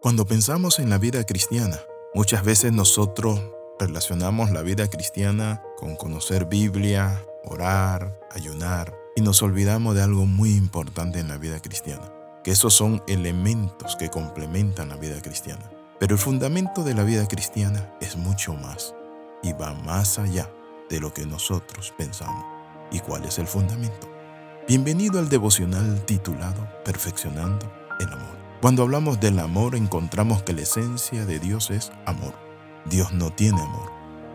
Cuando pensamos en la vida cristiana, muchas veces nosotros relacionamos la vida cristiana con conocer Biblia, orar, ayunar, y nos olvidamos de algo muy importante en la vida cristiana, que esos son elementos que complementan la vida cristiana. Pero el fundamento de la vida cristiana es mucho más y va más allá de lo que nosotros pensamos. ¿Y cuál es el fundamento? Bienvenido al devocional titulado Perfeccionando el Amor. Cuando hablamos del amor encontramos que la esencia de Dios es amor. Dios no tiene amor,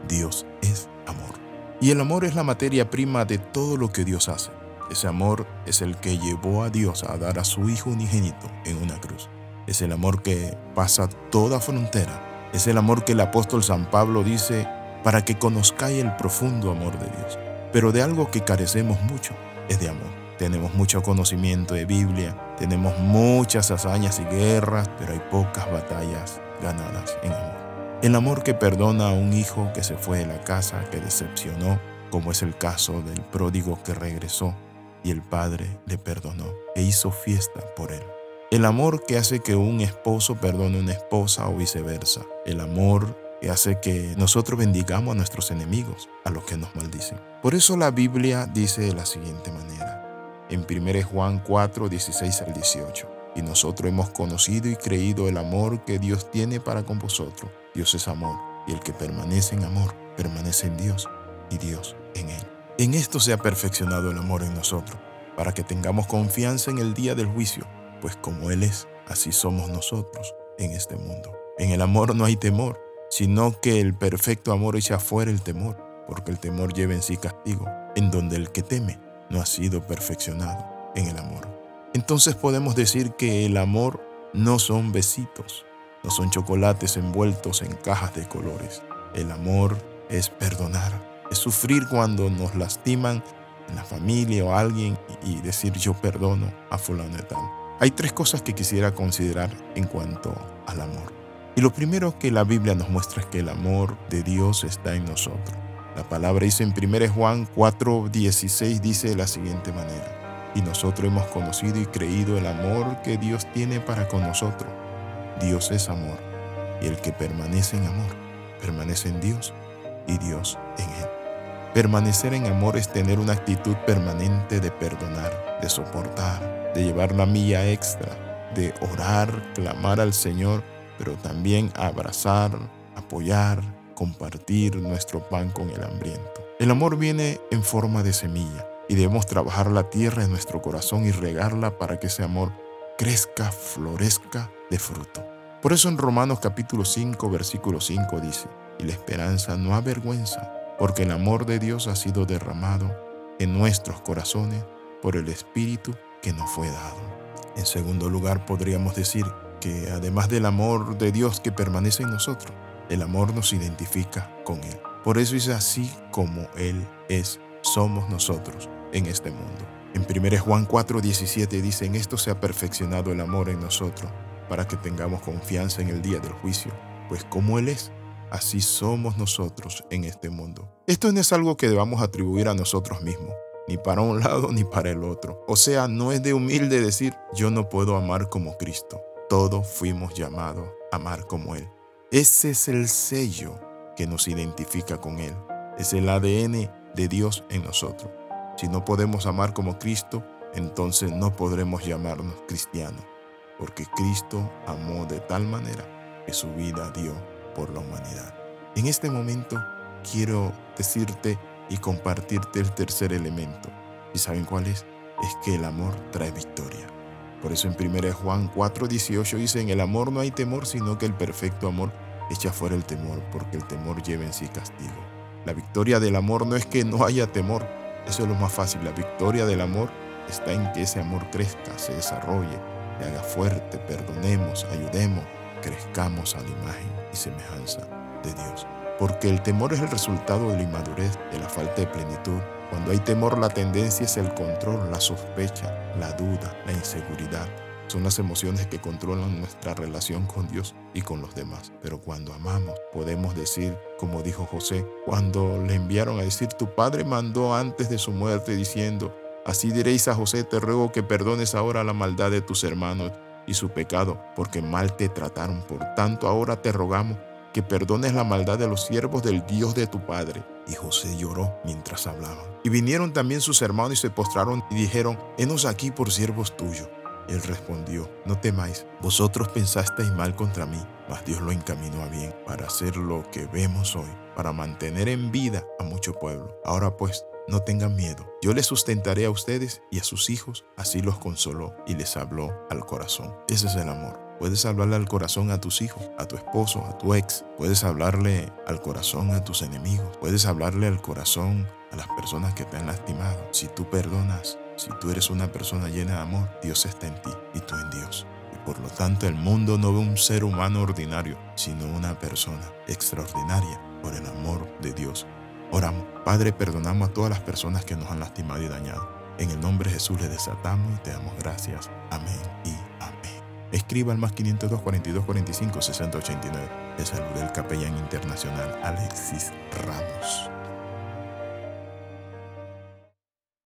Dios es amor. Y el amor es la materia prima de todo lo que Dios hace. Ese amor es el que llevó a Dios a dar a su Hijo unigénito en una cruz. Es el amor que pasa toda frontera. Es el amor que el apóstol San Pablo dice para que conozcáis el profundo amor de Dios. Pero de algo que carecemos mucho es de amor. Tenemos mucho conocimiento de Biblia, tenemos muchas hazañas y guerras, pero hay pocas batallas ganadas en amor. El amor que perdona a un hijo que se fue de la casa, que decepcionó, como es el caso del pródigo que regresó y el padre le perdonó e hizo fiesta por él. El amor que hace que un esposo perdone a una esposa o viceversa. El amor que hace que nosotros bendigamos a nuestros enemigos, a los que nos maldicen. Por eso la Biblia dice de la siguiente manera, en 1 Juan 4, 16 al 18, y nosotros hemos conocido y creído el amor que Dios tiene para con vosotros Dios es amor, y el que permanece en amor, permanece en Dios, y Dios en él. En esto se ha perfeccionado el amor en nosotros, para que tengamos confianza en el día del juicio, pues como Él es, así somos nosotros en este mundo. En el amor no hay temor, sino que el perfecto amor echa fuera el temor, porque el temor lleva en sí castigo, en donde el que teme no ha sido perfeccionado en el amor. Entonces podemos decir que el amor no son besitos, no son chocolates envueltos en cajas de colores. El amor es perdonar, es sufrir cuando nos lastiman en la familia o alguien y decir yo perdono a fulano de tal. Hay tres cosas que quisiera considerar en cuanto al amor. Y lo primero que la Biblia nos muestra es que el amor de Dios está en nosotros. La palabra dice en 1 Juan 4:16 dice de la siguiente manera, y nosotros hemos conocido y creído el amor que Dios tiene para con nosotros Dios es amor, y el que permanece en amor, permanece en Dios y Dios en él. Permanecer en amor es tener una actitud permanente de perdonar, de soportar, de llevar la milla extra, de orar, clamar al Señor, pero también abrazar, apoyar, compartir nuestro pan con el hambriento. El amor viene en forma de semilla y debemos trabajar la tierra en nuestro corazón y regarla para que ese amor crezca, florezca de fruto. Por eso en Romanos capítulo 5, versículo 5 dice, y la esperanza no avergüenza, porque el amor de Dios ha sido derramado en nuestros corazones por el Espíritu que nos fue dado. En segundo lugar, podríamos decir que además del amor de Dios que permanece en nosotros, el amor nos identifica con Él. Por eso es así como Él es, somos nosotros en este mundo. En 1 Juan 4:17 dice, en esto se ha perfeccionado el amor en nosotros, para que tengamos confianza en el día del juicio, pues como Él es, así somos nosotros en este mundo. Esto no es algo que debamos atribuir a nosotros mismos, ni para un lado ni para el otro. O sea, no es de humilde decir, yo no puedo amar como Cristo. Todos fuimos llamados a amar como Él. Ese es el sello que nos identifica con Él. Es el ADN de Dios en nosotros. Si no podemos amar como Cristo, entonces no podremos llamarnos cristianos, porque Cristo amó de tal manera que su vida dio por la humanidad. En este momento quiero decirte y compartirte el tercer elemento. ¿Y saben cuál es? Es que el amor trae victoria. Por eso en 1 Juan 4:18 dice, en el amor no hay temor, sino que el perfecto amor echa fuera el temor, porque el temor lleva en sí castigo. La victoria del amor no es que no haya temor, eso es lo más fácil. La victoria del amor está en que ese amor crezca, se desarrolle, se haga fuerte, perdonemos, ayudemos, crezcamos a la imagen y semejanza de Dios. Porque el temor es el resultado de la inmadurez, de la falta de plenitud. Cuando hay temor, la tendencia es el control, la sospecha, la duda, la inseguridad. Son las emociones que controlan nuestra relación con Dios y con los demás. Pero cuando amamos, podemos decir, como dijo José, cuando le enviaron a decir, tu padre mandó antes de su muerte diciendo, así diréis a José, te ruego que perdones ahora la maldad de tus hermanos y su pecado, porque mal te trataron. Por tanto, ahora te rogamos que perdones la maldad de los siervos del Dios de tu Padre. Y José lloró mientras hablaban. Y vinieron también sus hermanos y se postraron y dijeron, Henos aquí por siervos tuyos. Él respondió, No temáis, vosotros pensasteis mal contra mí, mas Dios lo encaminó a bien para hacer lo que vemos hoy, para mantener en vida a mucho pueblo. Ahora pues, no tengan miedo, yo les sustentaré a ustedes y a sus hijos, así los consoló y les habló al corazón. Ese es el amor. Puedes hablarle al corazón a tus hijos, a tu esposo, a tu ex. Puedes hablarle al corazón a tus enemigos. Puedes hablarle al corazón a las personas que te han lastimado. Si tú perdonas, si tú eres una persona llena de amor, Dios está en ti y tú en Dios. Y por lo tanto el mundo no ve un ser humano ordinario, sino una persona extraordinaria por el amor de Dios. Oramos, Padre, perdonamos a todas las personas que nos han lastimado y dañado. En el nombre de Jesús le desatamos y te damos gracias. Amén. Escriba al más 502 42 45 60 89. Le del capellán internacional Alexis Ramos.